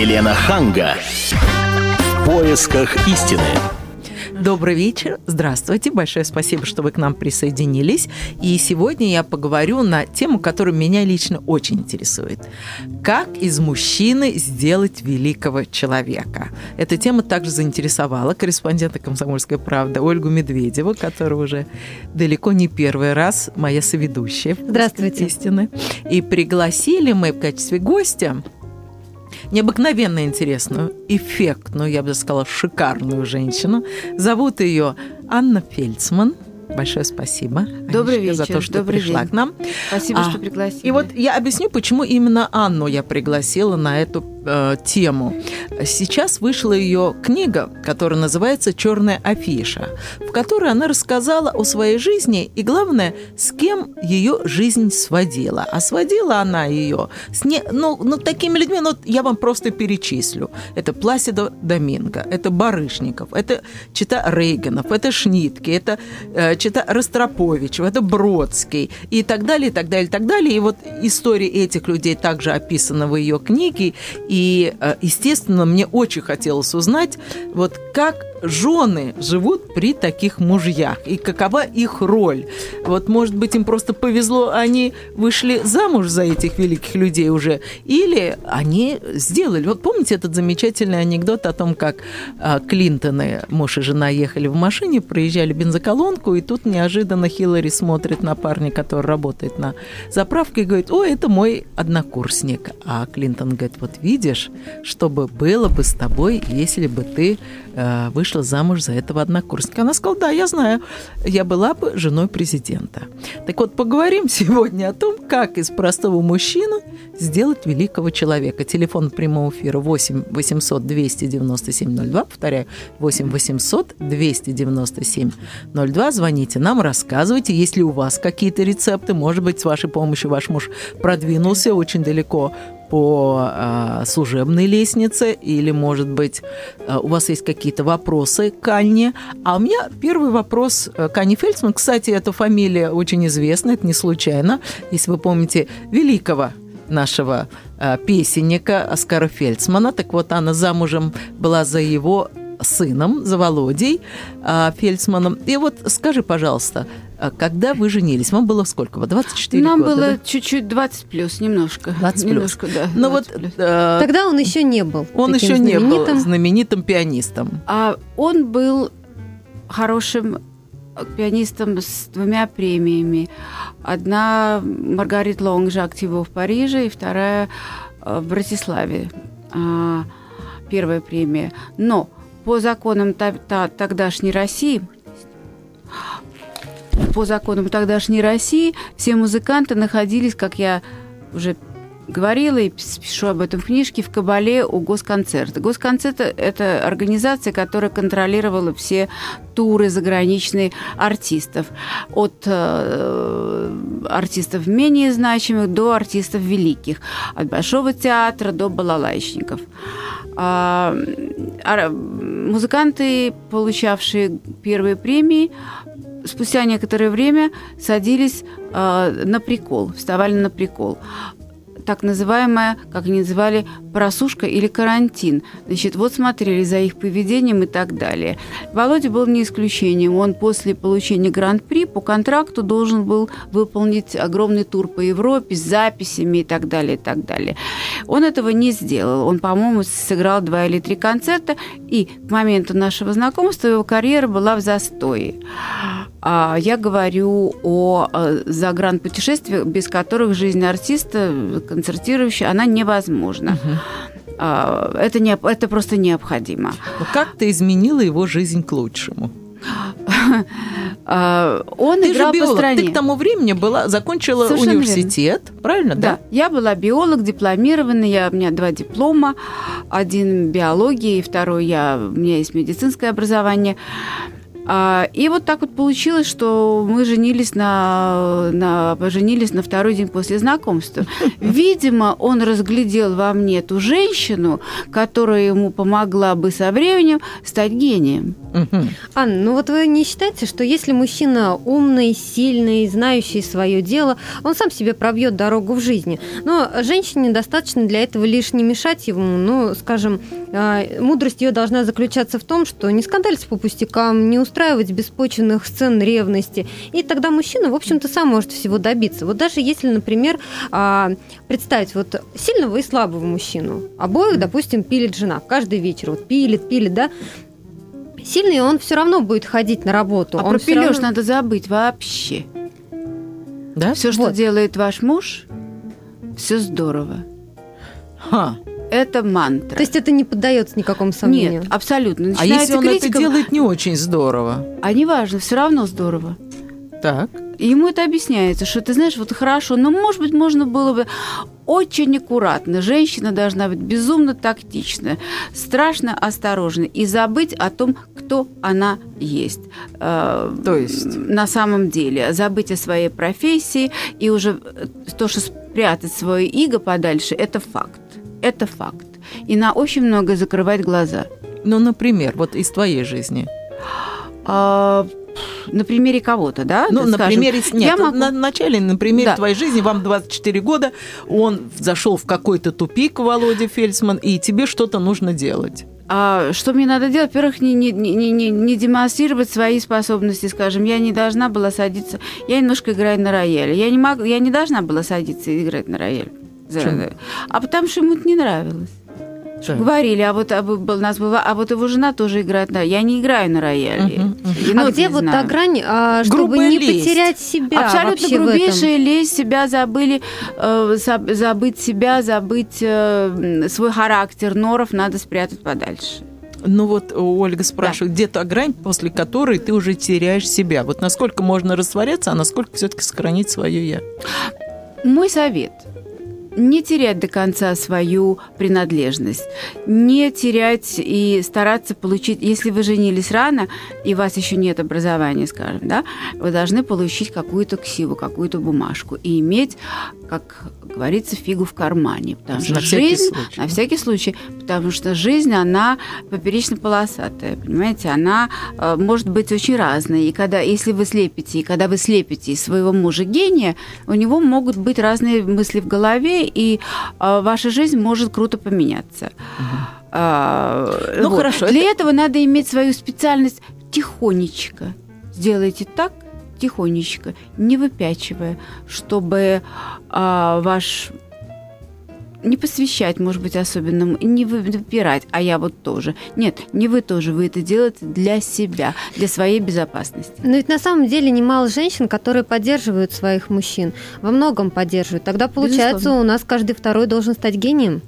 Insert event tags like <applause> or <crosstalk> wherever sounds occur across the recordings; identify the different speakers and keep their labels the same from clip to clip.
Speaker 1: Елена Ханга. В поисках истины.
Speaker 2: Добрый вечер, здравствуйте, большое спасибо, что вы к нам присоединились. И сегодня я поговорю на тему, которая меня лично очень интересует. Как из мужчины сделать великого человека? Эта тема также заинтересовала корреспондента «Комсомольской правды» Ольгу Медведеву, которая уже далеко не первый раз моя соведущая.
Speaker 3: Здравствуйте.
Speaker 2: Истины. И пригласили мы в качестве гостя необыкновенно интересную, эффектную, я бы сказала, шикарную женщину. Зовут ее Анна Фельдсман. Большое спасибо.
Speaker 3: Добрый
Speaker 2: Анечка,
Speaker 3: вечер.
Speaker 2: За то, что
Speaker 3: Добрый
Speaker 2: пришла
Speaker 3: день.
Speaker 2: к нам.
Speaker 3: Спасибо,
Speaker 2: А,
Speaker 3: что пригласили.
Speaker 2: И вот я объясню, почему именно Анну я пригласила на эту э, тему. Сейчас вышла ее книга, которая называется «Черная афиша», в которой она рассказала о своей жизни и, главное, с кем ее жизнь сводила. А сводила она ее с не, ну, ну, такими людьми, ну, я вам просто перечислю. Это Пласидо Доминго, это Барышников, это Чита Рейганов, это Шнитке, это э, Чита Ростроповичев, это Бродский и так далее, и так далее, и так далее. И вот история этих людей также описана в ее книге. И, э, естественно, мне очень хотелось узнать, вот как жены живут при таких мужьях и какова их роль. Вот, может быть, им просто повезло, они вышли замуж за этих великих людей уже, или они сделали. Вот помните этот замечательный анекдот о том, как а, Клинтоны, муж и жена, ехали в машине, проезжали бензоколонку, и тут неожиданно Хиллари смотрит на парня, который работает на заправке, и говорит, о, это мой однокурсник. А Клинтон говорит, вот видишь, что бы было бы с тобой, если бы ты э, вышла замуж за этого однокурсника. Она сказала, да, я знаю, я была бы женой президента. Так вот, поговорим <laughs> сегодня о том, как из простого мужчины сделать великого человека. Телефон прямого эфира 8 800 297 02, повторяю, 8 800 297 02. Звоните нам, рассказывайте, есть ли у вас какие-то рецепты. Может быть, с вашей помощью ваш муж продвинулся очень далеко по э, служебной лестнице, или, может быть, э, у вас есть какие-то вопросы к Анне. А у меня первый вопрос э, к Анне Фельдсман. Кстати, эта фамилия очень известна, это не случайно. Если вы помните великого нашего э, песенника Оскара Фельдсмана, так вот, она замужем была за его сыном, за Володей э, Фельдсманом. И вот скажи, пожалуйста, когда вы женились, вам было сколько? Вот 24
Speaker 3: Нам
Speaker 2: года,
Speaker 3: было
Speaker 2: да?
Speaker 3: чуть-чуть 20 плюс, немножко.
Speaker 2: 20 плюс.
Speaker 3: Немножко, да.
Speaker 2: Ну вот
Speaker 3: 20 плюс.
Speaker 2: э,
Speaker 3: Тогда он еще не был.
Speaker 2: он еще не был
Speaker 3: знаменитым.
Speaker 2: пианистом.
Speaker 3: А он был хорошим пианистом с двумя премиями. Одна Маргарит Лонг Жак Тиво в Париже, и вторая э, в Братиславе. А, Первая премия. Но по законам тогдашней России по законам тогдашней России все музыканты находились, как я уже говорила и пишу об этом в книжке, в Кабале у Госконцерта. Госконцерт – это организация, которая контролировала все туры заграничные артистов. От э, артистов менее значимых до артистов великих. От Большого театра до балалайщиков. А, а, музыканты, получавшие первые премии, спустя некоторое время садились э, на прикол, вставали на прикол. Так называемая, как они называли, просушка или карантин. Значит, вот смотрели за их поведением и так далее. Володя был не исключением. Он после получения гран-при по контракту должен был выполнить огромный тур по Европе с записями и так далее, и так далее. Он этого не сделал. Он, по-моему, сыграл два или три концерта, и к моменту нашего знакомства его карьера была в застое. А Я говорю о э, загранпутешествиях, без которых жизнь артиста, концертирующего, она невозможна. А, Это, не, это просто необходимо.
Speaker 2: Как ты изменила его жизнь к лучшему?
Speaker 3: А, Он
Speaker 2: Ты же
Speaker 3: играл по
Speaker 2: биолог,
Speaker 3: стране.
Speaker 2: ты к тому времени была, закончила
Speaker 3: Совершенно
Speaker 2: университет, правильно, да?
Speaker 3: Да, я была биолог, дипломированный, я, у меня два диплома, один биологии, второй я, у меня есть медицинское образование. А, и вот так вот получилось, что мы женились на, на, поженились на второй день после знакомства. <laughs> Видимо, он разглядел во мне ту женщину, которая ему помогла бы со временем стать гением.
Speaker 4: Анна, ну вот вы не считаете, что если мужчина умный, сильный, знающий свое дело, он сам себе пробьет дорогу в жизни. Но женщине достаточно для этого лишь не мешать ему. Ну, скажем, а, мудрость ее должна заключаться в том, что не скандалить по пустякам, не устраивать беспочвенных сцен ревности. И тогда мужчина, в общем-то, сам может всего добиться. Вот даже если, например, а, представить вот сильного и слабого мужчину, обоих, допустим, пилит жена каждый вечер, вот пилит, пилит, да, сильный он все равно будет ходить на работу.
Speaker 3: А
Speaker 4: он
Speaker 3: про пилёж
Speaker 4: равно...
Speaker 3: надо забыть вообще.
Speaker 2: Да?
Speaker 3: Все, что
Speaker 4: Вот.
Speaker 3: делает ваш муж, все здорово.
Speaker 2: Ха.
Speaker 3: Это мантра.
Speaker 4: То есть это не поддается никакому сомнению.
Speaker 3: Нет, абсолютно.
Speaker 2: А
Speaker 3: Начинается
Speaker 2: если он
Speaker 3: критика,
Speaker 2: это делает не очень здорово?
Speaker 3: а неважно, все равно здорово.
Speaker 2: Так.
Speaker 3: И ему это объясняется, что ты знаешь, вот хорошо, но, может быть, можно было бы очень аккуратно. Женщина должна быть безумно тактична, страшно осторожна и забыть о том, кто она есть. Э,
Speaker 2: То есть?
Speaker 3: На самом деле. Забыть о своей профессии и уже то, что спрятать свое иго подальше, это факт. Это факт. И на очень многое закрывать глаза.
Speaker 2: Ну, например, вот из твоей жизни.
Speaker 3: А, на примере кого-то, да?
Speaker 2: Ну, на
Speaker 3: скажем?
Speaker 2: примере... Нет,
Speaker 3: Я могу-
Speaker 2: на начале, на примере
Speaker 3: Да.
Speaker 2: твоей жизни, вам 24 года, он зашел в какой-то тупик, Володя Фельдсман, и тебе что-то нужно делать.
Speaker 3: А что мне надо делать? Во-первых, не, не, не, не, не демонстрировать свои способности, скажем. Я не должна была садиться... Я немножко играю на рояле. Я не, могу, я не должна была садиться и играть на рояле.
Speaker 2: Почему?
Speaker 3: А потому что ему это не нравилось.
Speaker 2: Так.
Speaker 3: Говорили, а вот а, нас была, а вот его жена тоже играет на Я не играю на рояле.
Speaker 2: Мгм, мгм.
Speaker 3: И
Speaker 4: А
Speaker 3: нот
Speaker 4: где вот
Speaker 3: знаю.
Speaker 4: та грань, а, чтобы
Speaker 2: Грубая
Speaker 4: не
Speaker 2: лесть.
Speaker 4: потерять себя
Speaker 3: Абсолютно
Speaker 4: вообще в этом?
Speaker 3: грубейшая лезть, себя забыли, э, заб- забыть себя, забыть э, свой характер. Норов надо спрятать подальше.
Speaker 2: Ну вот Ольга спрашивает, где та грань, после которой ты уже теряешь себя? Вот насколько можно растворяться, а насколько все-таки сохранить свое я?
Speaker 3: Мой совет – не терять до конца свою принадлежность, не терять и стараться получить, если вы женились рано, и у вас еще нет образования, скажем, да, вы должны получить какую-то ксиву, какую-то бумажку и иметь, как говорится, фигу в кармане. Потому что
Speaker 2: На всякий
Speaker 3: жизнь,
Speaker 2: случай.
Speaker 3: на всякий случай, потому что жизнь, она поперечно-полосатая, понимаете, она э, может быть очень разной. И когда, если вы слепите, и когда вы слепите из своего мужа гения, у него могут быть разные мысли в голове, и э, ваша жизнь может круто поменяться. А,
Speaker 2: Ну,
Speaker 3: вот.
Speaker 2: хорошо,
Speaker 3: Для этого надо иметь свою специальность тихонечко. Сделайте так, тихонечко, не выпячивая, чтобы а, ваш не посвящать, может быть, особенному, и не вы- выпирать, а я вот тоже. Нет, не вы тоже, вы это делаете для себя, для своей безопасности.
Speaker 4: Но ведь на самом деле немало женщин, которые поддерживают своих мужчин. Во многом поддерживают. Тогда получается,
Speaker 3: Безусловно.
Speaker 4: у нас каждый второй должен стать гением.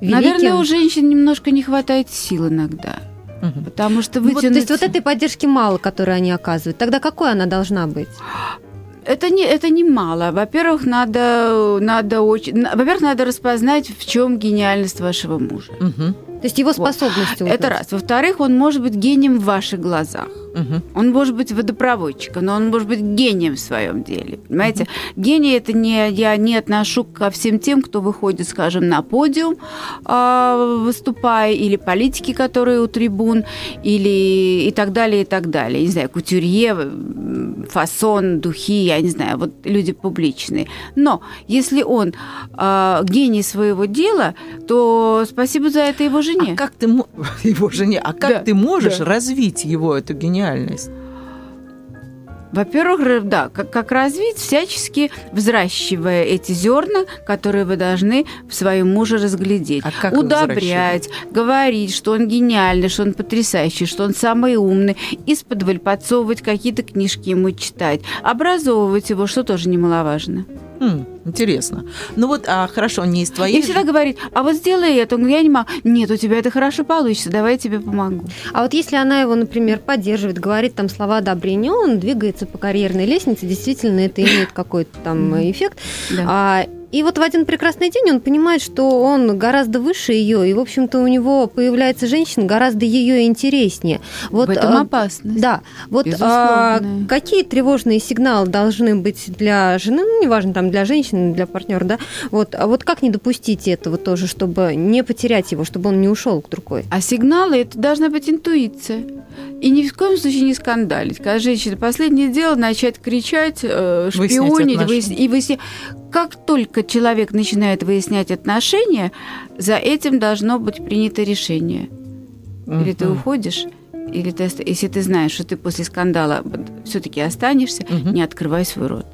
Speaker 3: Наверное,
Speaker 4: Великим.
Speaker 3: у женщин немножко не хватает сил иногда.
Speaker 2: Мгм.
Speaker 3: Потому что
Speaker 4: Ну вот, то
Speaker 3: вытянуть...
Speaker 4: есть вот этой поддержки мало, которую они оказывают. Тогда какой она должна быть?
Speaker 3: Это не, это не мало. Во-первых, надо, надо очень... Во-первых, надо распознать, в чем гениальность вашего мужа.
Speaker 2: Мгм.
Speaker 4: То есть его способности.
Speaker 3: Это
Speaker 4: узнать.
Speaker 3: раз. Во-вторых, он может быть гением в ваших глазах.
Speaker 2: Мгм.
Speaker 3: Он может быть водопроводчиком, но он может быть гением в своем деле. Понимаете? Гений это не я не отношу ко всем тем, кто выходит, скажем, на подиум, а, выступая, или политики, которые у трибун, или и так далее, и так далее. Не знаю, кутюрье, фасон, духи, я не знаю, вот люди публичные. Но если он а, гений своего дела, то спасибо за это его жене.
Speaker 2: А как ты <laughs> его жене? А как
Speaker 3: Да,
Speaker 2: ты можешь
Speaker 3: да.
Speaker 2: развить его эту гениальность?
Speaker 3: Во-первых, р- да, как, как развить, всячески взращивая эти зерна, которые вы должны в своем муже разглядеть.
Speaker 2: А как
Speaker 3: Удобрять, говорить, что он гениальный, что он потрясающий, что он самый умный, из-под подсовывать какие-то книжки ему читать, образовывать его, что тоже немаловажно.
Speaker 2: Хм, интересно. Ну вот, а хорошо, не из твоей
Speaker 3: И всегда говорит, а вот сделай это. Он говорит, я не могу. Нет, у тебя это хорошо получится, давай я тебе помогу.
Speaker 4: А вот если она его, например, поддерживает, говорит там слова одобрения, он двигается по карьерной лестнице, действительно это имеет какой-то там эффект.
Speaker 3: Да.
Speaker 4: А И вот в один прекрасный день он понимает, что он гораздо выше ее, и, в общем-то, у него появляется женщина гораздо ее интереснее. Вот,
Speaker 3: в этом
Speaker 4: а,
Speaker 3: опасность.
Speaker 4: Да. Вот а, какие тревожные сигналы должны быть для жены, ну, неважно, там, для женщины, для партнера, да? Вот, а вот как не допустить этого тоже, чтобы не потерять его, чтобы он не ушел к другой?
Speaker 3: А сигналы это должна быть интуиция. И ни в коем случае не скандалить. Когда женщина последнее дело начать кричать, э,
Speaker 2: Выяснять
Speaker 3: шпионить,
Speaker 2: отношения.
Speaker 3: выяс- и выяснять. Как только человек начинает выяснять отношения, за этим должно быть принято решение. Или ты уходишь, или ты, если ты знаешь, что ты после скандала все-таки останешься,
Speaker 2: Мгм.
Speaker 3: не открывай свой рот.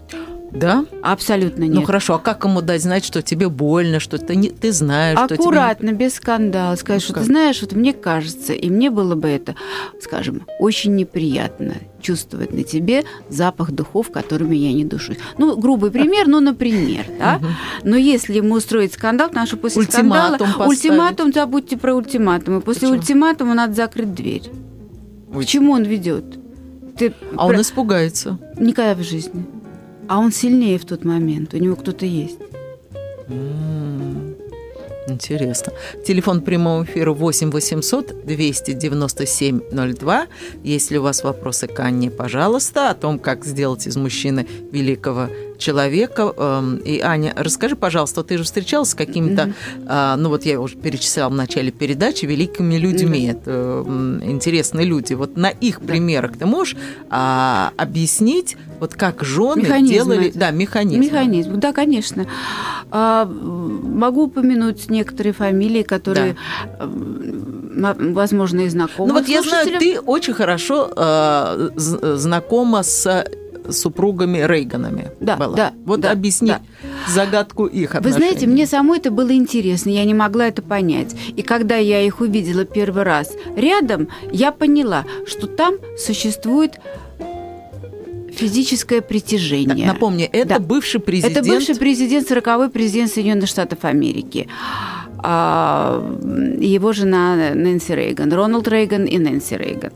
Speaker 2: Да?
Speaker 3: Абсолютно нет.
Speaker 2: Ну хорошо, а как ему дать знать, что тебе больно, что ты, не, ты знаешь, что тебе... не-
Speaker 3: Аккуратно, без скандала. Сказать,
Speaker 2: Ну
Speaker 3: что
Speaker 2: как?
Speaker 3: ты знаешь, вот мне кажется, и мне было бы это, скажем, очень неприятно чувствовать на тебе запах духов, которыми я не душусь. Ну, грубый пример, но, например, да. Но если ему устроить скандал, потому что после
Speaker 2: Ультиматум
Speaker 3: скандала...
Speaker 2: поставить.
Speaker 3: Ультиматум, забудьте про ультиматум. И после
Speaker 2: Почему?
Speaker 3: ультиматума надо закрыть дверь.
Speaker 2: Ой.
Speaker 3: К чему он ведет? Ты
Speaker 2: А он
Speaker 3: про-
Speaker 2: испугается.
Speaker 3: Никогда в жизни. А он сильнее в тот момент. У него кто-то есть.
Speaker 2: Интересно. Телефон прямого эфира 8 800 297 02. Если у вас вопросы к Анне, пожалуйста, о том, как сделать из мужчины великого человека. Эм, И, Аня, расскажи, пожалуйста, ты же встречалась с какими-то, а, ну вот я уже перечисляла в начале передачи, великими людьми. Это интересные люди. Вот на их примерах ты можешь а, объяснить, вот как жены
Speaker 3: Механизмы
Speaker 2: делали...
Speaker 3: эти.
Speaker 2: Да, механизм.
Speaker 3: Механизм, да, конечно. А, могу упомянуть некоторые фамилии, которые, м, возможно, и знакомы.
Speaker 2: Ну вот я знаю, ты очень хорошо э, знакома с супругами Рейганами.
Speaker 3: Да,
Speaker 2: была.
Speaker 3: да,
Speaker 2: Вот
Speaker 3: да,
Speaker 2: объясни
Speaker 3: да.
Speaker 2: загадку их
Speaker 3: Вы
Speaker 2: отношений.
Speaker 3: знаете, мне самой это было интересно, я не могла это понять. И когда я их увидела первый раз рядом, я поняла, что там существует физическое
Speaker 2: Так,
Speaker 3: притяжение.
Speaker 2: напомни, это
Speaker 3: Да.
Speaker 2: бывший президент.
Speaker 3: Это бывший президент, 40-й президент Соединенных Штатов Америки. А, Его жена Нэнси Рейган, Рональд Рейган и Нэнси Рейган.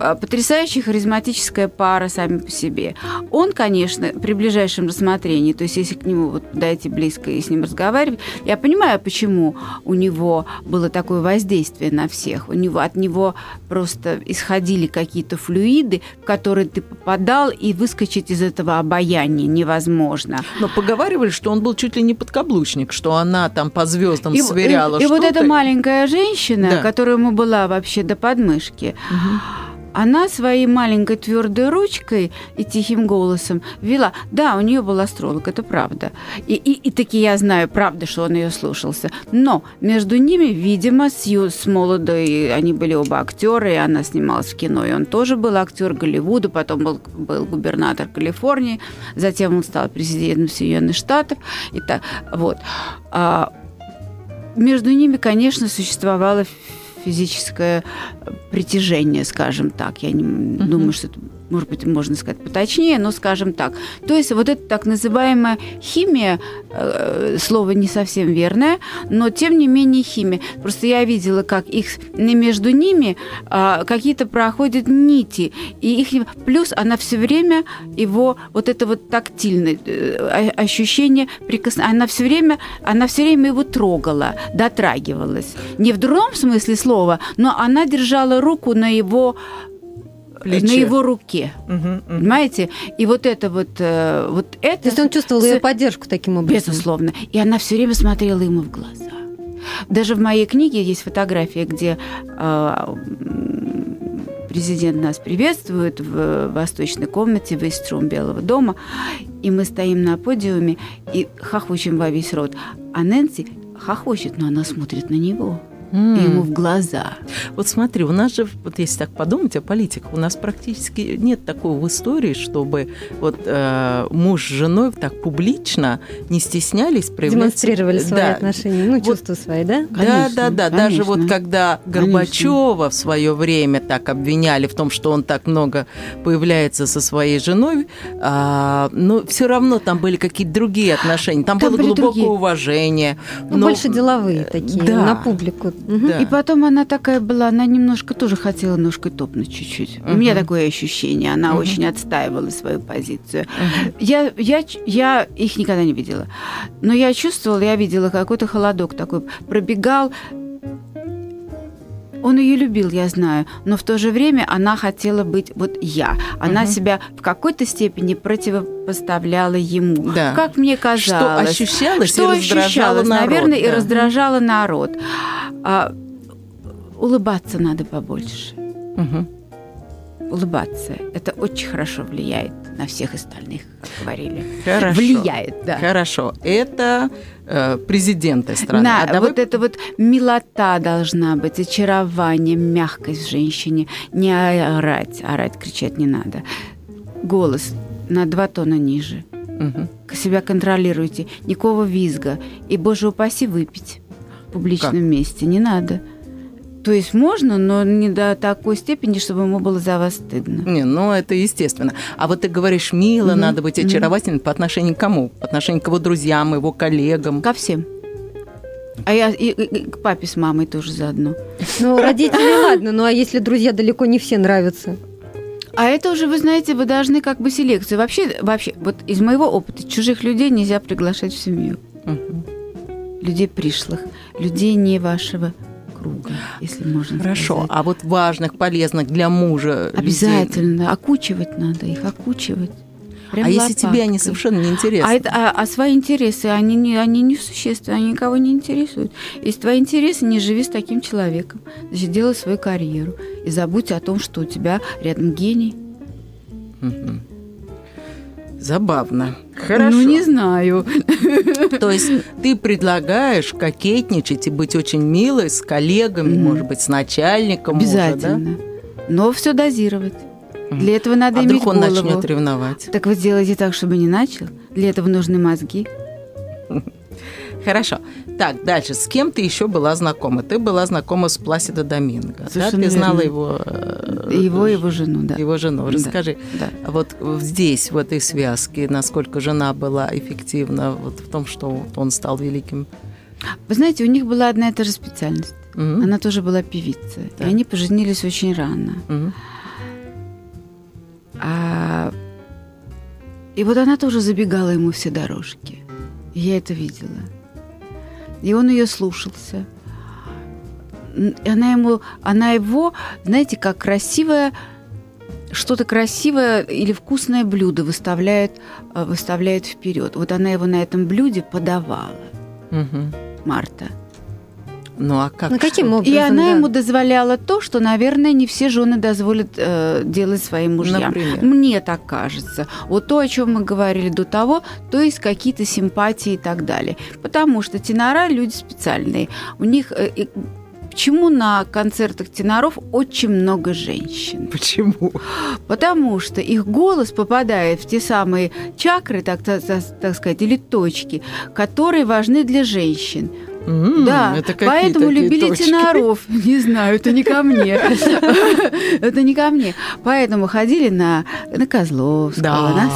Speaker 3: А, Потрясающая харизматическая пара сами по себе. Он, конечно, при ближайшем рассмотрении, то есть если к нему вот подойти близко и с ним разговаривать, я понимаю, почему у него было такое воздействие на всех. У него, от него просто исходили какие-то флюиды, в которые ты попадал, и выскочить из этого обаяния невозможно.
Speaker 2: Но поговаривали, что он был чуть ли не подкаблучник, что она там по звездам
Speaker 3: И,
Speaker 2: сверяла
Speaker 3: и- и вот эта маленькая женщина,
Speaker 2: Да.
Speaker 3: которая ему была вообще до подмышки,
Speaker 2: Мгм.
Speaker 3: Она своей маленькой твердой ручкой и тихим голосом вела. Да, у нее был астролог, это правда. И, и, и таки я знаю, правда, что он ее слушался. Но между ними, видимо, с, ю- с молодой, они были оба актеры, и она снималась в кино, и он тоже был актер Голливуда, потом был, был губернатор Калифорнии, затем он стал президентом Соединенных Штатов. И так, вот. А, между ними, конечно, существовало физическое притяжение, скажем так. Я не думаю, что это, может быть, можно сказать поточнее, но скажем так. То есть вот эта так называемая химия, э, слово не совсем верное, но тем не менее химия. Просто я видела, как их между ними а, какие-то проходят нити, и их плюс она все время его вот это вот тактильное э, ощущение прикосновения, она все время она все время его трогала, дотрагивалась. Не в дурном смысле слова, но она держала руку на его
Speaker 2: Плече.
Speaker 3: на его руке.
Speaker 2: Мгм, мгм.
Speaker 3: Понимаете? И вот это вот, э, вот это...
Speaker 4: То есть он чувствовал
Speaker 3: С-
Speaker 4: ее поддержку таким образом.
Speaker 3: Безусловно. И она все время смотрела ему в глаза. Даже в моей книге есть фотография, где а, президент нас приветствует в восточной комнате в Иструм Белого дома, и мы стоим на подиуме и хохочем во весь рот. А Нэнси хохочет, но она смотрит на него,
Speaker 2: М.
Speaker 3: ему в глаза.
Speaker 2: Вот смотри, у нас же, вот если так подумать о политиках, у нас практически нет такого в истории, чтобы вот э, муж с женой так публично не стеснялись проявлять...
Speaker 4: Демонстрировали свои
Speaker 2: Да.
Speaker 4: отношения, ну,
Speaker 2: Вот-
Speaker 4: чувства свои, да?
Speaker 2: Да,
Speaker 3: Конечно,
Speaker 2: да, да. Даже вот
Speaker 3: конечно.
Speaker 2: когда Горбачева в свое время так обвиняли в том, что он так много появляется со своей женой, а, но все равно там были какие-то другие отношения. Там,
Speaker 3: Там
Speaker 2: было
Speaker 3: были
Speaker 2: глубокое
Speaker 3: другие.
Speaker 2: уважение.
Speaker 4: Ну,
Speaker 2: но-
Speaker 4: больше деловые такие,
Speaker 2: да.
Speaker 4: на публику.
Speaker 2: Да.
Speaker 3: И потом она такая была, она немножко тоже хотела ножкой топнуть чуть-чуть. У меня такое ощущение, она
Speaker 2: Мгм.
Speaker 3: очень отстаивала свою позицию. Я, я, ч- я их никогда не видела. Но я чувствовала, я видела какой-то холодок такой. Пробегал. Он ее любил, я знаю, но в то же время она хотела быть вот я. Она
Speaker 2: Мгм.
Speaker 3: себя в какой-то степени противопоставляла ему.
Speaker 2: Да.
Speaker 3: Как мне
Speaker 2: Что
Speaker 3: казалось.
Speaker 2: ощущалось
Speaker 3: Что
Speaker 2: и раздражало
Speaker 3: ощущалось,
Speaker 2: народ,
Speaker 3: наверное, и
Speaker 2: да.
Speaker 3: раздражало народ. А, улыбаться надо побольше.
Speaker 2: Мгм.
Speaker 3: Улыбаться. Это очень хорошо влияет на всех остальных, как говорили.
Speaker 2: Хорошо.
Speaker 3: Влияет, да.
Speaker 2: Хорошо. Это э, президенты страны.
Speaker 3: На,
Speaker 2: А
Speaker 3: вот эта вот милота должна быть, очарование, мягкость в женщине. Не орать, орать, кричать не надо. Голос на два тона ниже.
Speaker 2: Мгм.
Speaker 3: Себя контролируйте. Никакого визга. И, боже упаси, выпить в публичном
Speaker 2: Как?
Speaker 3: месте. Не надо. То есть можно, но не до такой степени, чтобы ему было за вас стыдно.
Speaker 2: Не, ну это естественно. А вот ты говоришь, мило,
Speaker 3: Мгм.
Speaker 2: надо быть очаровательным по отношению к кому? По отношению к его друзьям, его коллегам.
Speaker 3: Ко всем. А я и, и- и к папе с мамой тоже заодно.
Speaker 4: Ну, родители, <laughs> ладно, ну а если друзья далеко не все нравятся?
Speaker 3: А это уже, вы знаете, вы должны как бы селекцию. Вообще, вообще, вот из моего опыта чужих людей нельзя приглашать в семью.
Speaker 2: Мгм.
Speaker 3: Людей пришлых, людей не вашего круга, если можно
Speaker 2: Хорошо.
Speaker 3: сказать.
Speaker 2: А вот важных, полезных для мужа людей?
Speaker 3: Обязательно. Окучивать надо их, окучивать. Прям
Speaker 2: А если тебе они
Speaker 3: лопаткой.
Speaker 2: совершенно не интересны?
Speaker 3: А, это, а, а свои интересы, они не, они не существенны, они никого не интересуют. Если твои интересы, не живи с таким человеком. Значит, делай свою карьеру. И забудь о том, что у тебя рядом гений.
Speaker 2: Мгм. Забавно. Хорошо.
Speaker 3: Ну, не знаю.
Speaker 2: То есть ты предлагаешь кокетничать и быть очень милой с коллегами,
Speaker 3: Мгм.
Speaker 2: может быть, с начальником мужа, да?
Speaker 3: Обязательно. Но все дозировать. Для этого надо
Speaker 2: А
Speaker 3: иметь
Speaker 2: вдруг он
Speaker 3: голову.
Speaker 2: начнет ревновать?
Speaker 3: Так вы сделайте так, чтобы не начал. Для этого нужны мозги.
Speaker 2: Хорошо. Так, дальше. С кем ты еще была знакома? Ты была знакома с Пласидо Доминго. Да?
Speaker 3: Совершенно
Speaker 2: Ты знала
Speaker 3: верно.
Speaker 2: его, э,
Speaker 3: Его и его жену, да.
Speaker 2: его жену.
Speaker 3: Да.
Speaker 2: Расскажи,
Speaker 3: Да.
Speaker 2: вот здесь, в этой связке, насколько жена была эффективна вот в том, что он стал великим?
Speaker 3: Вы знаете, у них была одна и та же специальность.
Speaker 2: М?
Speaker 3: Она тоже была певица.
Speaker 2: Да.
Speaker 3: И они поженились очень рано.
Speaker 2: М?
Speaker 3: А... И вот она тоже забегала ему все дорожки. И Я это видела. И он ее слушался. Она ему, она его, знаете, как красивое, что-то красивое или вкусное блюдо выставляет, э, выставляет вперед. Вот она его на этом блюде подавала,
Speaker 2: Мгм.
Speaker 3: Марта.
Speaker 2: Ну а как?
Speaker 4: Ну, каким образом?
Speaker 3: И она
Speaker 4: да?
Speaker 3: ему дозволяла то, что, наверное, не все жены дозволят э, делать своим мужьям.
Speaker 2: Например?
Speaker 3: Мне так кажется. Вот то, о чем мы говорили до того, то есть какие-то симпатии и так далее. Потому что тенора люди специальные. У них э, Почему на концертах теноров очень много женщин?
Speaker 2: Почему?
Speaker 3: Потому что их голос попадает в те самые чакры, так, так- так сказать, или точки, которые важны для женщин.
Speaker 2: М,
Speaker 3: Да,
Speaker 2: это какие
Speaker 3: поэтому любили
Speaker 2: точки?
Speaker 3: теноров. <laughs> Не знаю, это не ко мне. <laughs> Это не ко мне. Поэтому ходили на, на Козловского,
Speaker 2: Да,
Speaker 3: на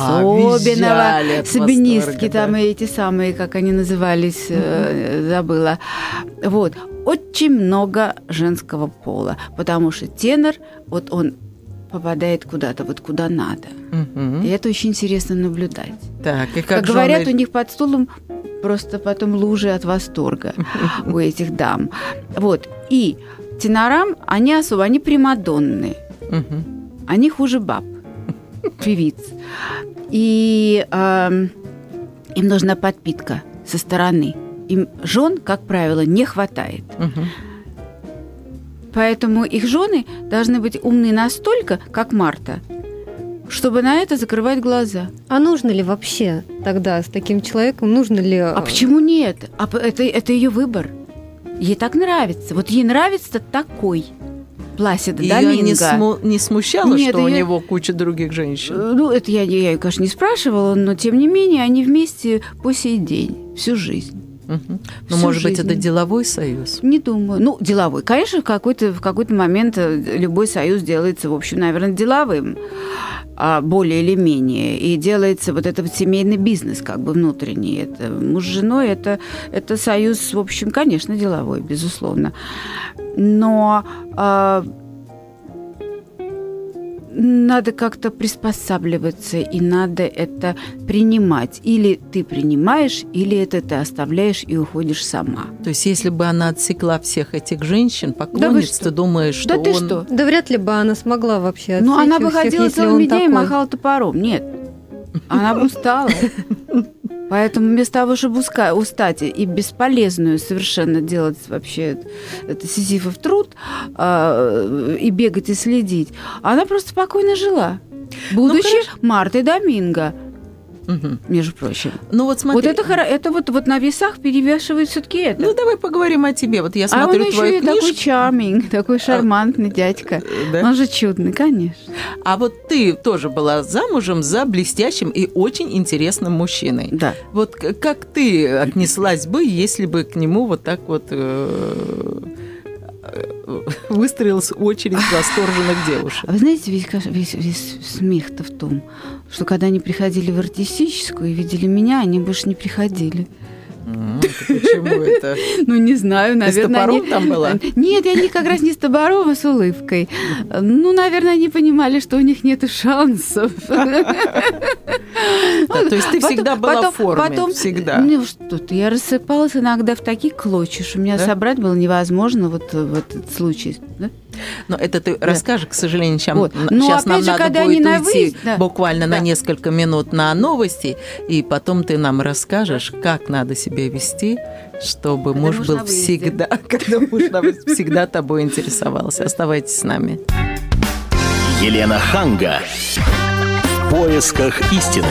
Speaker 3: Собинова, Собинистки, там
Speaker 2: да.
Speaker 3: эти самые, как они назывались, э, забыла. Вот. Очень много женского пола, потому что тенор, вот он попадает куда-то, вот куда надо.
Speaker 2: Мгм.
Speaker 3: И это очень интересно наблюдать.
Speaker 2: Так, и
Speaker 3: Как,
Speaker 2: как,
Speaker 3: говорят,
Speaker 2: жены-
Speaker 3: у них под стулом просто потом лужи от восторга у этих дам. Вот. И тенорам, они особо, они примадонны. Они хуже баб, певиц. И ам, им нужна подпитка со стороны. Им жен, как правило, не хватает. Поэтому их жены должны быть умны настолько, как Марта, чтобы на это закрывать глаза.
Speaker 4: А нужно ли вообще тогда с таким человеком, нужно ли...
Speaker 3: А почему нет? А это, это ее выбор. Ей так нравится. Вот ей нравится такой. Пласида
Speaker 2: Её
Speaker 3: Доминго.
Speaker 2: не, сму- не смущало,
Speaker 3: Нет,
Speaker 2: что у
Speaker 3: её-
Speaker 2: него куча других женщин?
Speaker 3: Э, Ну, это я, я, её, конечно, не спрашивала, но тем не менее они вместе по сей день, всю жизнь.
Speaker 2: Мгм. Ну,
Speaker 3: Всю
Speaker 2: может быть,
Speaker 3: жизнь.
Speaker 2: это деловой союз?
Speaker 3: Не думаю. Ну, деловой. Конечно, в какой-то, в какой-то момент э, любой союз делается, в общем, наверное, деловым, а, более или менее. И делается вот этот семейный бизнес как бы внутренний. Это муж с женой, это, это союз, в общем, конечно, деловой, безусловно. Но а, надо как-то приспосабливаться, и надо это принимать. Или ты принимаешь, или это ты оставляешь и уходишь сама.
Speaker 2: То есть, если бы она отсекла всех этих женщин, поклонниц,
Speaker 3: что?
Speaker 2: ты думаешь, что
Speaker 3: да ты
Speaker 2: он...
Speaker 3: что?
Speaker 4: Да вряд ли бы она смогла вообще
Speaker 3: Ну, она бы
Speaker 4: всех,
Speaker 3: ходила
Speaker 4: если
Speaker 3: целыми
Speaker 4: он
Speaker 3: днями и махала топором. Нет. Она бы устала. <laughs> Поэтому вместо того, чтобы устать и бесполезную совершенно делать вообще это сизифов труд а, и бегать и следить, она просто спокойно жила. Будучи Мартой Доминго,
Speaker 2: Мгм.
Speaker 3: между прочим.
Speaker 2: Ну, вот смотри.
Speaker 3: Вот это, хоро- это вот, вот на весах перевешивает все-таки это.
Speaker 2: Ну, давай поговорим о тебе. Вот я
Speaker 3: а он
Speaker 2: смотрю
Speaker 3: еще
Speaker 2: твою
Speaker 3: и такой
Speaker 2: книжку.
Speaker 3: чарминг, такой шармантный дядька.
Speaker 2: да?
Speaker 3: Он же чудный, конечно.
Speaker 2: А вот ты тоже была замужем за блестящим и очень интересным мужчиной.
Speaker 3: Да.
Speaker 2: Вот как ты отнеслась бы, если бы к нему вот так вот э, э, выстроилась очередь восторженных девушек?
Speaker 3: А вы знаете, весь, весь, весь смех-то в том, что когда они приходили в артистическую и видели меня, они больше не приходили.
Speaker 2: Это Почему это? <laughs>
Speaker 3: Ну, не знаю,
Speaker 2: Ты с
Speaker 3: наверное,
Speaker 2: топором
Speaker 3: они...
Speaker 2: там была? <laughs>
Speaker 3: Нет, они как раз не с топором, а с улыбкой. Ну, наверное, они понимали, что у них нет шансов. <laughs>
Speaker 2: То есть ты всегда была в форме, всегда.
Speaker 3: Ну, что-то, я рассыпалась иногда в такие клочья, что меня собрать было невозможно вот в этот случай. Да.
Speaker 2: Но это ты расскажешь, к сожалению, сейчас,
Speaker 3: Вот. Но
Speaker 2: сейчас нам
Speaker 3: опять же,
Speaker 2: надо
Speaker 3: когда
Speaker 2: будет
Speaker 3: они на
Speaker 2: уйти
Speaker 3: выезд, да.
Speaker 2: буквально на
Speaker 3: Да.
Speaker 2: несколько минут на новости, и потом ты нам расскажешь, как надо себя вести, чтобы
Speaker 3: Когда
Speaker 2: муж
Speaker 3: муж
Speaker 2: был
Speaker 3: на выезде.
Speaker 2: всегда, <laughs> когда муж на всегда тобой интересовался. Оставайтесь с нами.
Speaker 1: Елена Ханга. В поисках истины.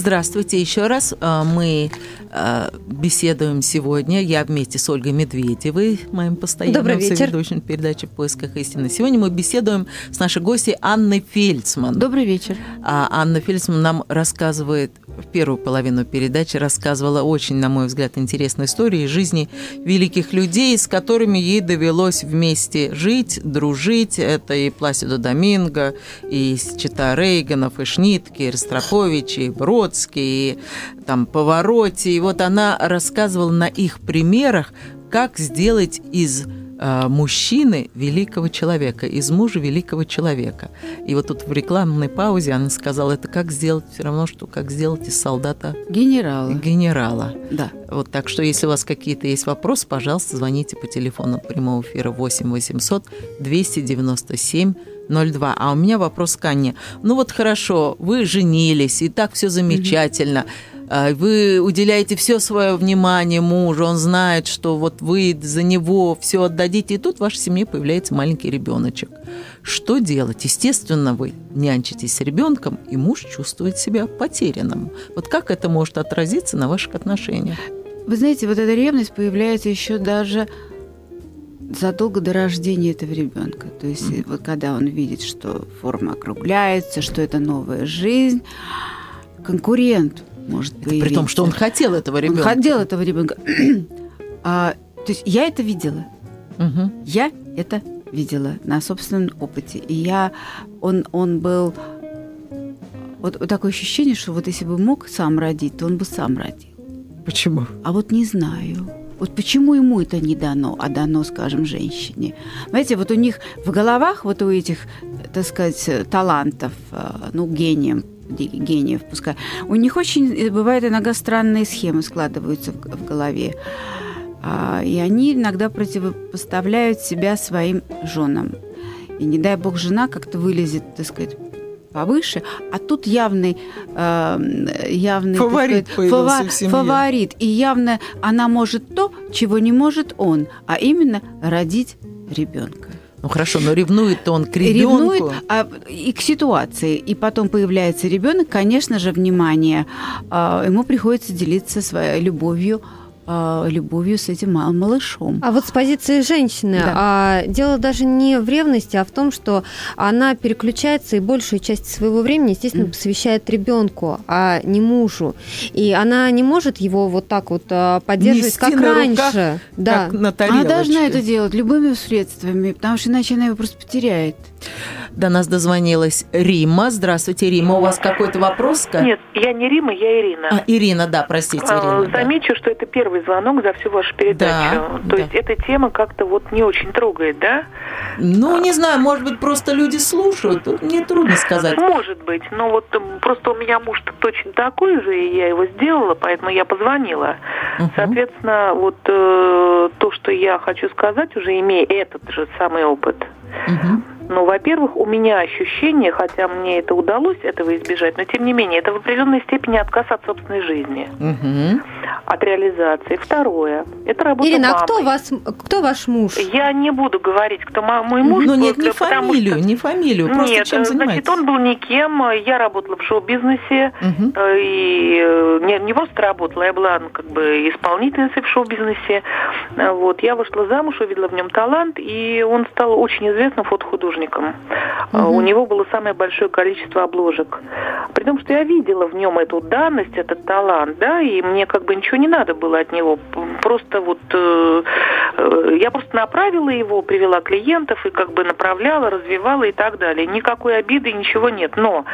Speaker 2: Здравствуйте еще раз. А, Мы а, беседуем сегодня. Я вместе с Ольгой Медведевой, моим постоянным
Speaker 4: Добрый вечер.
Speaker 2: соведущим передачи «В поисках истины». Сегодня мы беседуем с нашей гостьей Анной Фельдсман.
Speaker 3: Добрый вечер.
Speaker 2: А Анна Фельдсман нам рассказывает, в первую половину передачи рассказывала очень, на мой взгляд, интересные истории из жизни великих людей, с которыми ей довелось вместе жить, дружить. Это и Пласидо Доминго, и Чита Рейганов, и Шнитке, и Ростропович, и Бродский, и там Повороте. И вот она рассказывала на их примерах, как сделать из э, мужчины великого человека, из мужа великого человека. И вот тут в рекламной паузе она сказала, это как сделать все равно, что как сделать из солдата
Speaker 3: Генералы.
Speaker 2: генерала.
Speaker 3: Да.
Speaker 2: Вот так что, если у вас какие-то есть вопросы, пожалуйста, звоните по телефону прямого эфира 8 800 297 02. А у меня вопрос к Анне. Ну вот хорошо, вы женились, и так все замечательно. А, Вы уделяете все свое внимание мужу, он знает, что вот вы за него все отдадите, и тут в вашей семье появляется маленький ребеночек. Что делать? Естественно, вы нянчитесь с ребенком, и муж чувствует себя потерянным. Вот как это может отразиться на ваших отношениях?
Speaker 3: Вы знаете, вот эта ревность появляется еще даже задолго до рождения этого ребенка. То есть
Speaker 2: Мгм.
Speaker 3: вот когда он видит, что форма округляется, что это новая жизнь, конкурент может появиться.
Speaker 2: При том, что он хотел этого
Speaker 3: Он
Speaker 2: ребенка.
Speaker 3: хотел этого ребенка. <clears throat> А, то есть я это видела.
Speaker 2: Мгм.
Speaker 3: Я это видела на собственном опыте. И я, он, он был... Вот, вот такое ощущение, что вот если бы мог сам родить, то он бы сам родил.
Speaker 2: Почему?
Speaker 3: А вот не знаю. Вот почему ему это не дано, а дано, скажем, женщине. Знаете, вот у них в головах, вот у этих, так сказать, талантов, э, ну, гением, ге- гениев пускай, у них очень, э, бывает, иногда странные схемы складываются в, в голове. А, и они иногда противопоставляют себя своим женам. И не дай бог жена как-то вылезет, так сказать, повыше, а тут явный, э, явный
Speaker 2: Фаворит
Speaker 3: сказать,
Speaker 2: семье.
Speaker 3: фаворит. И явно она может то, чего не может он, а именно родить ребенка.
Speaker 2: Ну хорошо, но ревнует-то он к ребенку.
Speaker 3: Ревнует а, и к ситуации. И потом появляется ребенок, конечно же, внимание. а, ему приходится делиться своей любовью любовью с этим малым малышом.
Speaker 4: А вот с позиции женщины,
Speaker 3: Да.
Speaker 4: а, дело даже не в ревности, а в том, что она переключается и большую часть своего времени, естественно,
Speaker 3: Мгм.
Speaker 4: посвящает ребенку, а не мужу. И она не может его вот так вот а, поддерживать,
Speaker 2: Нести
Speaker 4: как
Speaker 2: на
Speaker 4: раньше.
Speaker 2: руках,
Speaker 4: да.
Speaker 2: Как на
Speaker 3: Она должна это делать любыми средствами, потому что иначе она его просто потеряет.
Speaker 2: До нас дозвонилась Рима. Здравствуйте, Рима. У вас какой-то вопрос? Ка?
Speaker 5: Нет, я не Рима, я Ирина.
Speaker 2: А, Ирина, да, простите,
Speaker 5: А,
Speaker 2: Ирина. да.
Speaker 5: Замечу, что это первый звонок за всю вашу передачу.
Speaker 2: Да,
Speaker 5: То
Speaker 2: да.
Speaker 5: есть эта тема как-то вот не очень трогает, да?
Speaker 2: Ну, не знаю, может быть, просто люди слушают. Тут мне трудно сказать.
Speaker 5: Может быть, но вот просто у меня муж точно такой же, и я его сделала, поэтому я позвонила.
Speaker 2: Мгм.
Speaker 5: Соответственно, вот э, то, что я хочу сказать, уже имея этот же самый опыт.
Speaker 2: Мгм.
Speaker 5: Ну, во-первых, у меня ощущение, хотя мне это удалось этого избежать, но тем не менее, это в определенной степени отказ от собственной жизни,
Speaker 2: Мгм.
Speaker 5: от реализации. Второе, это работа
Speaker 4: Ирина, а
Speaker 5: мамой.
Speaker 4: кто, вас, кто ваш муж?
Speaker 5: Я не буду говорить, кто мой муж.
Speaker 2: Ну, нет, не фамилию,
Speaker 5: что-
Speaker 2: не фамилию. Просто
Speaker 5: Нет,
Speaker 2: чем
Speaker 5: э, значит, он был никем. Я работала в шоу-бизнесе. Э, И э, не, не просто работала, я была ну, как бы исполнительницей в шоу-бизнесе. Э, Вот. Я вышла замуж, увидела в нем талант, и он стал очень известным фотохудожником. Э,
Speaker 2: Мгм.
Speaker 5: У него было самое большое количество обложек. При том, что я видела в нем эту данность, этот талант, да, и мне как бы ничего не надо было от него. Просто вот э, э, я просто направила его, привела клиентов и как бы направляла, развивала и так далее. Никакой обиды, ничего нет. Но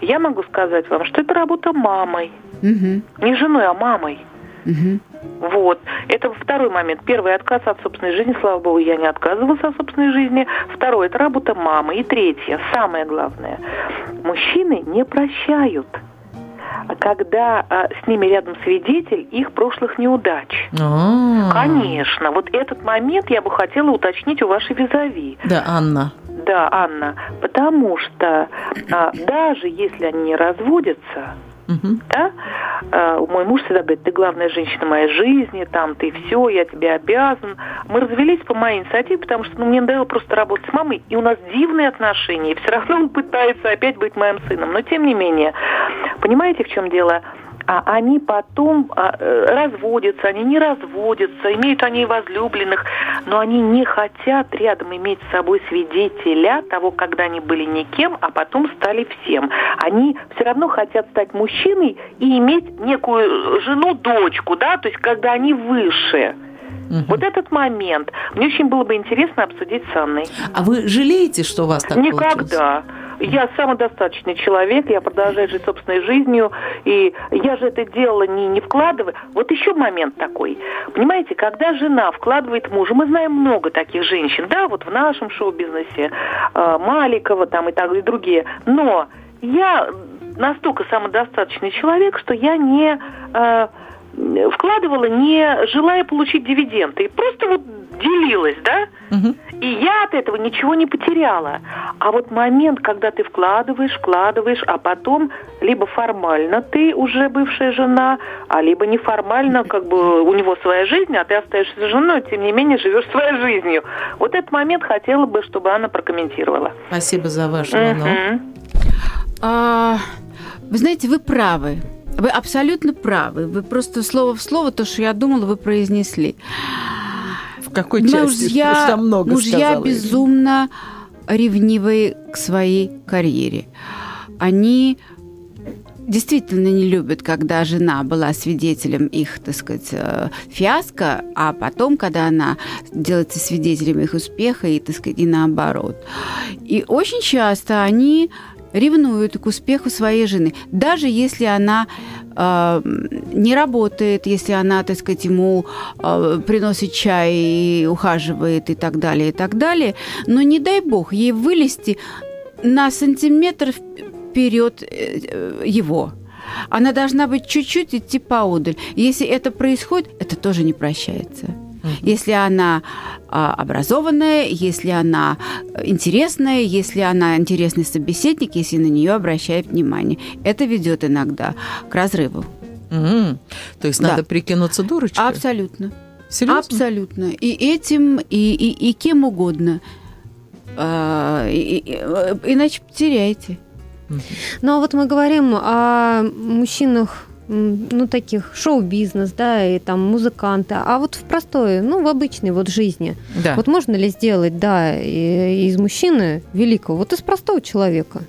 Speaker 5: я могу сказать вам, что это работа мамой.
Speaker 3: Мгм.
Speaker 5: Не женой, а мамой.
Speaker 3: Мгм.
Speaker 5: Вот. Это второй момент. Первый отказ от собственной жизни. Слава богу, я не отказывалась от собственной жизни. Второй это работа мамы. И третье, самое главное. Мужчины не прощают. А когда а, с ними рядом свидетель их прошлых неудач.
Speaker 2: А.
Speaker 5: Конечно. Вот этот момент я бы хотела уточнить у вашей визави.
Speaker 2: Да, Анна.
Speaker 5: Да, Анна. Потому что а, даже если они не разводятся,
Speaker 2: Мгм.
Speaker 5: да, а, мой муж всегда говорит, ты главная женщина моей жизни, там, ты все, я тебе обязан. Мы развелись по моей инициативе, потому что ну, мне надоело просто работать с мамой, и у нас дивные отношения, и все равно он пытается опять быть моим сыном. Но тем не менее, понимаете, в чем дело? А они потом а, э, разводятся, они не разводятся, имеют они возлюбленных, но они не хотят рядом иметь с собой свидетеля того, когда они были никем, а потом стали всем. Они все равно хотят стать мужчиной и иметь некую жену, дочку, да, то есть когда они выше.
Speaker 2: Мгм.
Speaker 5: Вот этот момент мне очень было бы интересно обсудить с Анной.
Speaker 2: А вы жалеете, что у вас так получилось?
Speaker 5: Никогда. Я самодостаточный человек, я продолжаю жить собственной жизнью, и я же это делала не, не вкладывая. Вот еще момент такой. Понимаете, когда жена вкладывает мужа, мы знаем много таких женщин, да, вот в нашем шоу-бизнесе, э, Маликова там и так и другие, но я настолько самодостаточный человек, что я не э, вкладывала, не желая получить дивиденды. Просто вот делилась, да?
Speaker 2: Мгм.
Speaker 5: И я от этого ничего не потеряла. А вот момент, когда ты вкладываешь, вкладываешь, а потом либо формально ты уже бывшая жена, а либо неформально, как бы у него своя жизнь, а ты остаешься женой, тем не менее живешь своей жизнью. Вот этот момент хотела бы, чтобы Анна прокомментировала.
Speaker 2: Спасибо за ваш звонок.
Speaker 3: А, вы знаете, вы правы. Вы абсолютно правы. Вы просто слово в слово то, что я думала, вы произнесли.
Speaker 2: В какой части?
Speaker 3: Мужья,
Speaker 2: Потому что много
Speaker 3: мужья безумно ревнивые к своей карьере. Они действительно не любят, когда жена была свидетелем их, так сказать, э, фиаско, а потом, когда она делается свидетелем их успеха и, так сказать, и наоборот. И очень часто они ревнуют к успеху своей жены, даже если она не работает, если она, так сказать, ему э, приносит чай и ухаживает и так далее, и так далее. Но не дай бог ей вылезти на сантиметр вперед э, его. Она должна быть чуть-чуть идти поодаль. Если это происходит, это тоже не прощается. Если она а, образованная, если она интересная, если она интересный собеседник, если на нее обращают внимание, это ведет иногда к разрыву.
Speaker 2: М, То есть
Speaker 3: Да.
Speaker 2: надо прикинуться дурочкой?
Speaker 3: Абсолютно.
Speaker 2: Серьезно?
Speaker 3: Абсолютно. И этим, и, и, и кем угодно. А, и- и- и- иначе потеряете.
Speaker 4: Ну а вот мы говорим о мужчинах ну, таких шоу-бизнес, да, и там музыканты, а вот в простой, ну, в обычной вот жизни.
Speaker 2: Да.
Speaker 4: Вот можно ли сделать, да, из мужчины великого, вот из простого человека?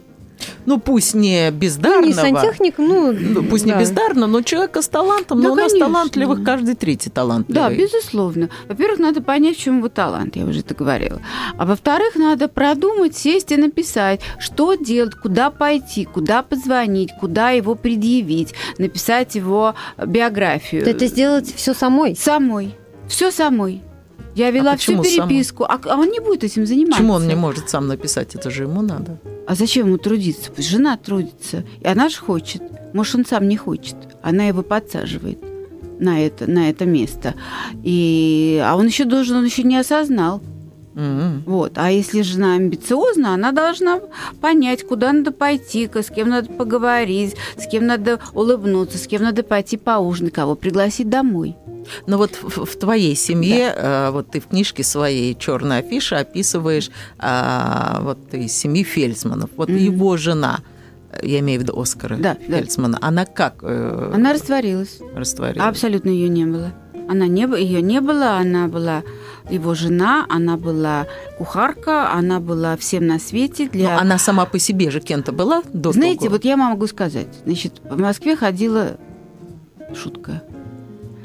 Speaker 2: Ну, пусть не
Speaker 4: Ну,
Speaker 2: бездарного.
Speaker 4: не сантехник, ну,
Speaker 2: Ну, Пусть не
Speaker 4: да.
Speaker 2: бездарно, но человека с талантом.
Speaker 3: Да,
Speaker 2: но у нас
Speaker 3: конечно.
Speaker 2: талантливых каждый третий талантливый.
Speaker 3: Да, безусловно. Во-первых, надо понять, в чем его талант, я уже это говорила. А во-вторых, надо продумать, сесть и написать, что делать, куда пойти, куда позвонить, куда его предъявить, написать его биографию.
Speaker 4: Это сделать все самой.
Speaker 3: Самой. Все самой. Я вела всю
Speaker 2: почему самой?
Speaker 3: переписку, а, а он не будет этим заниматься.
Speaker 2: Почему он не может сам написать? Это же ему надо.
Speaker 3: А зачем ему трудиться? Пусть жена трудится. И она же хочет. Может, он сам не хочет. Она его подсаживает на это, на это место. И, а он еще должен, он еще не осознал. Вот. А если жена амбициозна, она должна понять, куда надо пойти, с кем надо поговорить, с кем надо улыбнуться, с кем надо пойти поужинать, кого пригласить домой.
Speaker 2: Но вот в, в твоей семье, э, вот ты в книжке своей «Черная афиша» описываешь а, вот из семьи Фельдсманов. Вот
Speaker 3: Мгм.
Speaker 2: его жена, э, я имею в виду Оскара
Speaker 3: Да, да.
Speaker 2: Фельдсмана, она как э,
Speaker 3: Она растворилась.
Speaker 2: растворилась?
Speaker 3: Абсолютно ее не было. Она не, ее не было, она была его жена, она была кухарка, она была всем на свете
Speaker 2: Но
Speaker 3: для.
Speaker 2: она сама по себе же кем-то была до
Speaker 3: Знаете,
Speaker 2: того?
Speaker 3: вот я вам могу сказать, значит, в Москве ходила шутка.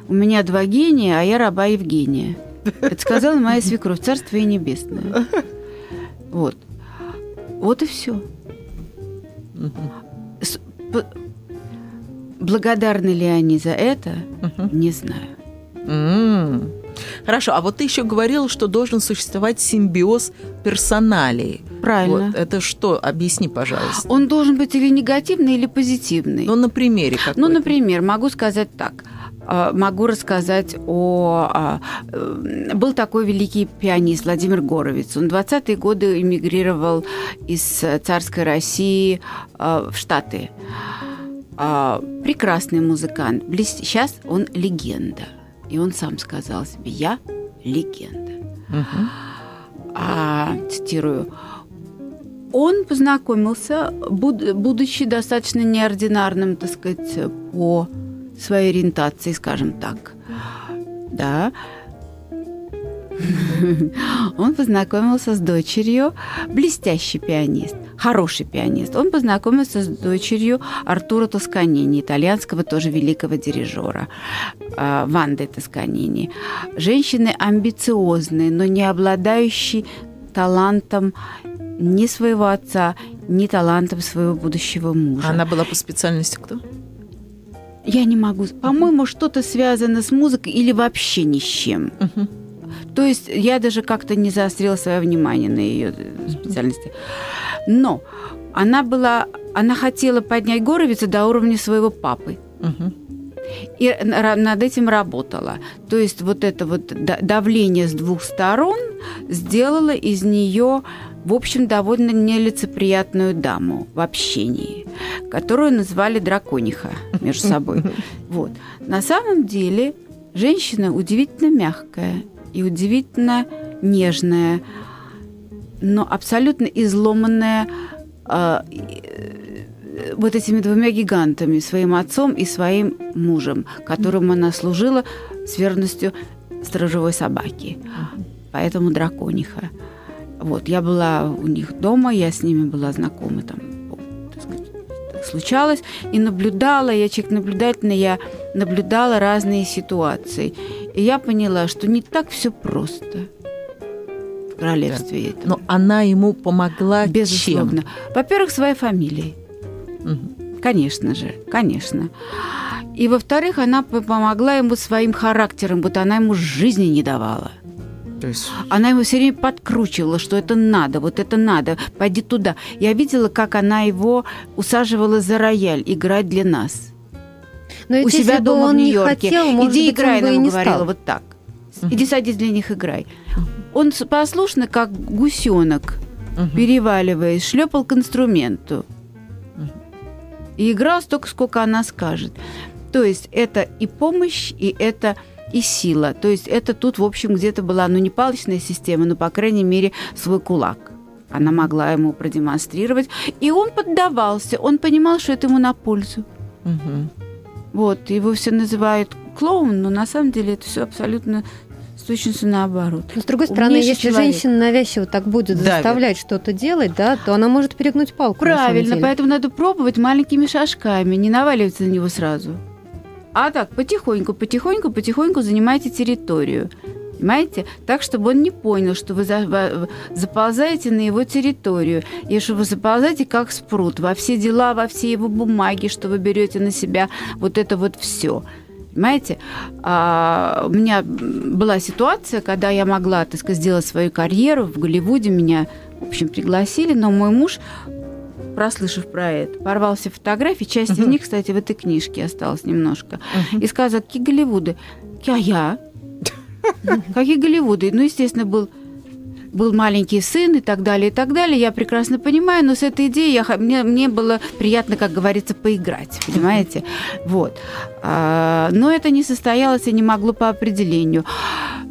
Speaker 3: У меня два гения, а я раба Евгения. Это сказала моя свекровь, царство ей небесное. Вот. Вот и все. Благодарны ли они за это, не знаю.
Speaker 2: Хорошо, а вот ты еще говорил, что должен существовать симбиоз персоналей.
Speaker 3: Правильно.
Speaker 2: Вот, это что? Объясни, пожалуйста.
Speaker 3: Он должен быть или негативный, или позитивный.
Speaker 2: Ну, на примере какой
Speaker 3: Ну, например, могу сказать так. А, Могу рассказать о... а, э, Был такой великий пианист Владимир Горовец. Он в 20-е годы эмигрировал из царской России а, в Штаты. Прекрасный музыкант. Сейчас он легенда. И он сам сказал себе, я легенда.
Speaker 2: Мгм.
Speaker 3: А, цитирую, он познакомился, буд- будучи достаточно неординарным, так сказать, по своей ориентации, скажем так. Да. <laughs> Он познакомился с дочерью, блестящий пианист, хороший пианист. Он познакомился с дочерью Артура Тосканини, итальянского тоже великого дирижера, а, Ванды Тосканини. Женщины амбициозные, но не обладающие талантом ни своего отца, ни талантом своего будущего мужа.
Speaker 2: Она была по специальности кто?
Speaker 3: Я не могу. По-моему, что-то связано с музыкой или вообще ни с чем.
Speaker 2: Мгм.
Speaker 3: То есть я даже как-то не заострила свое внимание на ее специальности. Но она была, она хотела поднять Горовица до уровня своего папы. И над этим работала. То есть вот это вот да- давление с двух сторон сделало из нее, в общем, довольно нелицеприятную даму в общении, которую назвали дракониха между собой. <laughs> Вот. На самом деле женщина удивительно мягкая и удивительно нежная, но абсолютно изломанная а, э, вот этими двумя гигантами, своим отцом и своим мужем, которым она служила с верностью сторожевой собаки. Поэтому дракониха. Вот, я была у них дома, я с ними была знакома там, так сказать, случалось, и наблюдала, я человек наблюдательный, я наблюдала разные ситуации. И я поняла, что не так все просто в королевстве этом.
Speaker 2: Но она ему помогла
Speaker 3: Безусловно. Во-первых, своей фамилией.
Speaker 2: чем? Мгм.
Speaker 3: Конечно же, конечно. И во-вторых, она по- помогла ему своим характером, будто она ему жизни не давала.
Speaker 2: То есть
Speaker 3: Она ему все время подкручивала, что это надо, вот это надо, пойди туда. Я видела, как она его усаживала за рояль играть для нас.
Speaker 4: Но ведь
Speaker 3: у себя дома в Нью-Йорке. Иди играй, ему
Speaker 4: не
Speaker 3: говорила
Speaker 4: стал.
Speaker 3: вот так. Иди садись для них играй. Он послушно, как гусенок, переваливаясь, шлепал к инструменту. И играл столько, сколько она скажет. То есть это и помощь, и это и сила. То есть это тут, в общем, где-то была, ну, не палочная система, но, по крайней мере, свой кулак. Она могла ему продемонстрировать. И он поддавался. Он понимал, что это ему на пользу.
Speaker 2: Мгм.
Speaker 3: Вот, его все называют клоун, но на самом деле это все абсолютно с точностью наоборот.
Speaker 4: Но, с другой стороны,
Speaker 3: Умнейший
Speaker 4: если
Speaker 3: человек.
Speaker 4: женщина навязчиво так будет
Speaker 2: Давит.
Speaker 4: заставлять что-то делать, да, то она может перегнуть палку.
Speaker 3: Правильно, поэтому надо пробовать маленькими шажками, не наваливаться на него сразу. А так, потихоньку, потихоньку, потихоньку занимайте территорию. Понимаете? Так, чтобы он не понял, что вы заползаете на его территорию, и что вы заползаете как спрут во все дела, во все его бумаги, что вы берете на себя вот это вот все. Понимаете? А, у меня была ситуация, когда я могла, так сказать, сделать свою карьеру в Голливуде, меня, в общем, пригласили, но мой муж прослышав про это, порвал все фотографии, часть из
Speaker 2: Мгм.
Speaker 3: них, кстати, в этой книжке осталась немножко,
Speaker 2: Мгм.
Speaker 3: и сказал, какие Голливуды? А я? Какие Голливуды? Ну, естественно, был был маленький сын и так далее, и так далее. Я прекрасно понимаю, но с этой идеей я, мне, мне было приятно, как говорится, поиграть, понимаете? Вот. А, но это не состоялось и не могло по определению.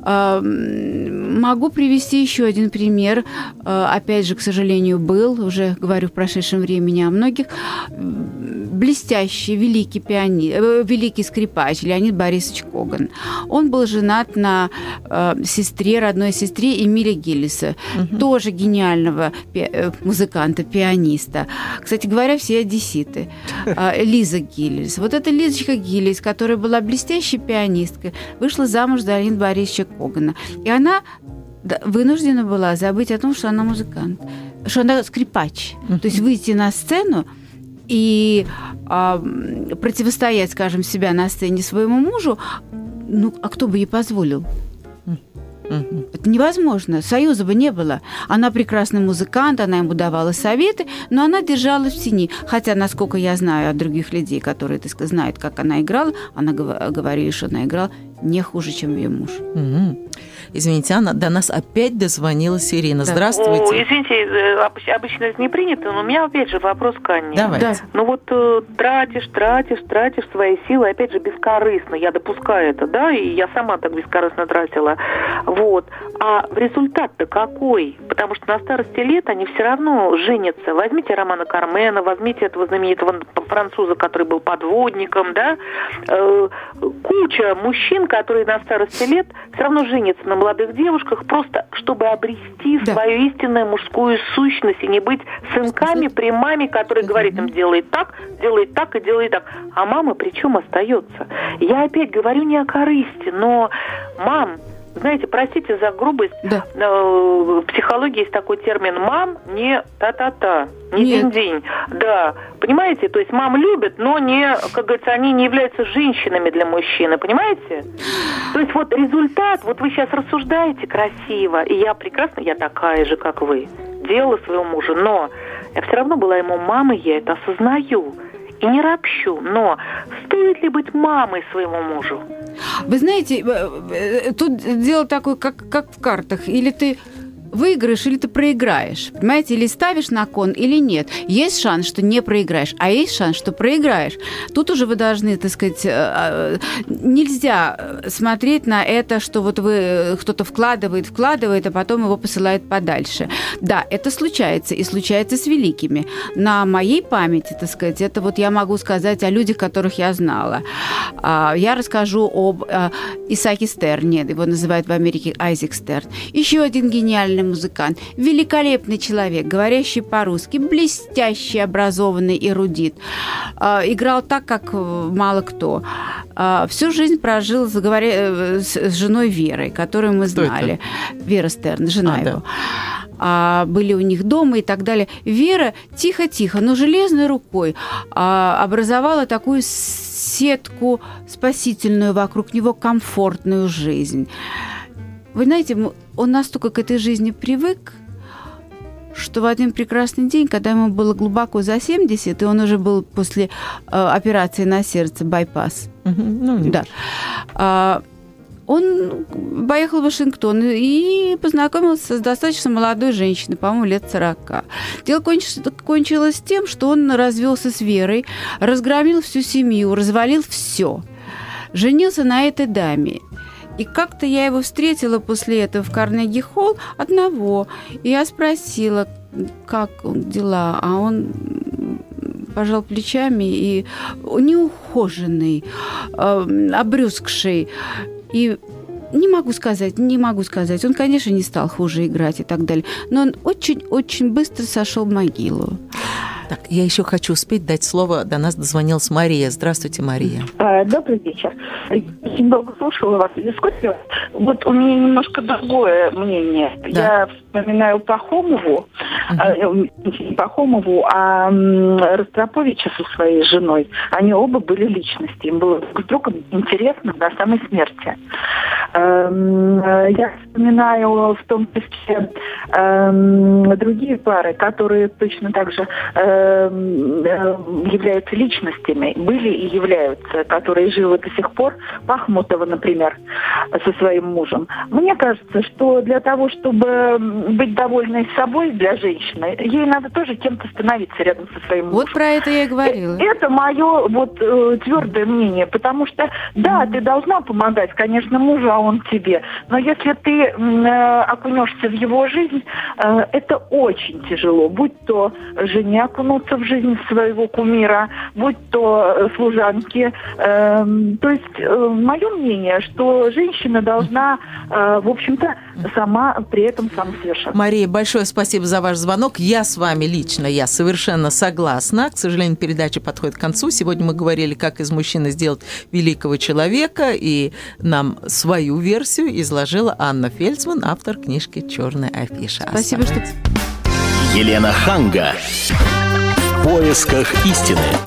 Speaker 3: А, могу привести еще один пример. А, опять же, к сожалению, был, уже говорю в прошедшем времени о многих. Блестящий, великий пиани... э, великий скрипач Леонид Борисович Коган. Он был женат на сестре, родной сестре Эмиля Гиллиса, тоже гениального пи- э, музыканта, пианиста. Кстати говоря, все одесситы. Лиза Гиллис. Вот эта Лизочка Гиллис, которая была блестящей пианисткой, вышла замуж за Леонида Борисовича Когана. И она вынуждена была забыть о том, что она музыкант, что она скрипач. То есть выйти на сцену и а, противостоять, скажем, себя на сцене своему мужу, ну, а кто бы ей позволил?
Speaker 2: Мгм.
Speaker 3: Это невозможно. Союза бы не было. Она прекрасный музыкант, она ему давала советы, но она держалась в тени. Хотя, насколько я знаю от других людей, которые так сказать, знают, как она играла, она гов- говорили, что она играла не хуже, чем ее муж.
Speaker 2: Мгм. Извините, Анна, до нас опять дозвонилась Ирина.
Speaker 3: Да.
Speaker 5: О,
Speaker 2: Здравствуйте.
Speaker 5: извините, э, обыч- обычно это не принято, но у меня опять же вопрос к Анне.
Speaker 2: Давайте.
Speaker 3: Да.
Speaker 5: Ну вот э, тратишь, тратишь, тратишь свои силы, опять же, бескорыстно. Я допускаю это, да, и я сама так бескорыстно тратила. Вот. А результат-то какой? Потому что на старости лет они все равно женятся. Возьмите Романа Кармена, возьмите этого знаменитого француза, который был подводником, да. Э, куча мужчин, которые на старости лет все равно женятся на молодых девушках, просто чтобы обрести
Speaker 3: Да.
Speaker 5: свою истинную мужскую сущность и не быть сынками при маме, которая говорит им, делай так, делай так и делай так. А мама при чем остается? Я опять говорю не о корысти, но мам, знаете, простите за грубость,
Speaker 3: Да.
Speaker 5: в психологии есть такой термин «мам» не та-та-та, не день-день. Да, понимаете? То есть мам любят, но не, как говорится, они не являются женщинами для мужчины, понимаете? То есть вот результат, вот вы сейчас рассуждаете красиво, и я прекрасно, я такая же, как вы, делала своего мужа, но я все равно была ему мамой, я это осознаю. И не ропщу, но стоит ли быть мамой своему мужу?
Speaker 3: Вы знаете, э, э, тут дело такое, как, как в картах. Или ты выиграешь, или ты проиграешь. Понимаете, или ставишь на кон, или нет. Есть шанс, что не проиграешь, а есть шанс, что проиграешь. Тут уже вы должны, так сказать, э, э, нельзя смотреть на это, что вот вы э, кто-то вкладывает, вкладывает, а потом его посылает подальше. Да, это случается, и случается с великими. На моей памяти, так сказать, это вот я могу сказать о людях, которых я знала. А, Я расскажу об Исааке Стерне, его называют в Америке Айзек Стерн. Еще один гениальный музыкант, великолепный человек, говорящий по-русски, блестящий, образованный эрудит. А, Играл так, как э, мало кто. А, Всю жизнь прожил, с, говоря- э, с женой Верой, которую мы знали. Вера Стерн, жена
Speaker 2: А, да.
Speaker 3: его а, были у них дома и так далее. Вера тихо-тихо, но железной рукой а, образовала такую сетку спасительную вокруг него, комфортную жизнь. Вы знаете, он настолько к этой жизни привык, что в один прекрасный день, когда ему было глубоко за 70, и он уже был после э, операции на сердце, байпас.
Speaker 2: Ну,
Speaker 3: да. А, Он поехал в Вашингтон и познакомился с достаточно молодой женщиной, по-моему, лет 40. Дело кончилось, кончилось тем, что он развелся с Верой, разгромил всю семью, развалил все. Женился на этой даме. И как-то я его встретила после этого в Карнеги-холл одного. И я спросила, как дела, а он пожал плечами и неухоженный, э, обрюзгший. И не могу сказать, не могу сказать. Он, конечно, не стал хуже играть и так далее. Но он очень-очень быстро сошел в могилу.
Speaker 2: Так, я еще хочу успеть дать слово. До нас дозвонилась Мария. Здравствуйте, Мария.
Speaker 6: А, добрый вечер. Очень долго слушала вас дискуссию. Вот у меня немножко другое мнение. Да. Я вспоминаю Пахомову, uh-huh. не Пахомову, а Ростроповича со своей женой. Они оба были личности. Им было друг с другом интересно до самой смерти. Эм, я вспоминаю в том числе другие пары, которые точно так же э, являются личностями, были и являются, которые живы до сих пор. Пахмутова, например, со своим мужем. Мне кажется, что для того, чтобы быть довольной собой для женщины, ей надо тоже кем-то становиться рядом со своим мужем.
Speaker 3: Вот про это я и говорила.
Speaker 6: Это мое вот э, твердое мнение, потому что, да, ты должна помогать, конечно, мужу, а он тебе. Но если ты э, окунешься в его жизнь, э, это очень тяжело. Будь то жене окунуться в жизнь своего кумира, будь то э, служанки. Э, то есть э, мое мнение, что женщина должна, э, в общем-то, сама при этом самосовершенствоваться.
Speaker 2: Мария, большое спасибо за ваш звонок. Я с вами лично, я совершенно согласна. К сожалению, передача подходит к концу. Сегодня мы говорили, как из мужчины сделать великого человека, и нам свою версию изложила Анна Фельдсман, автор книжки «Черная афиша».
Speaker 3: Спасибо, что...
Speaker 1: Елена Ханга. Поисках истины.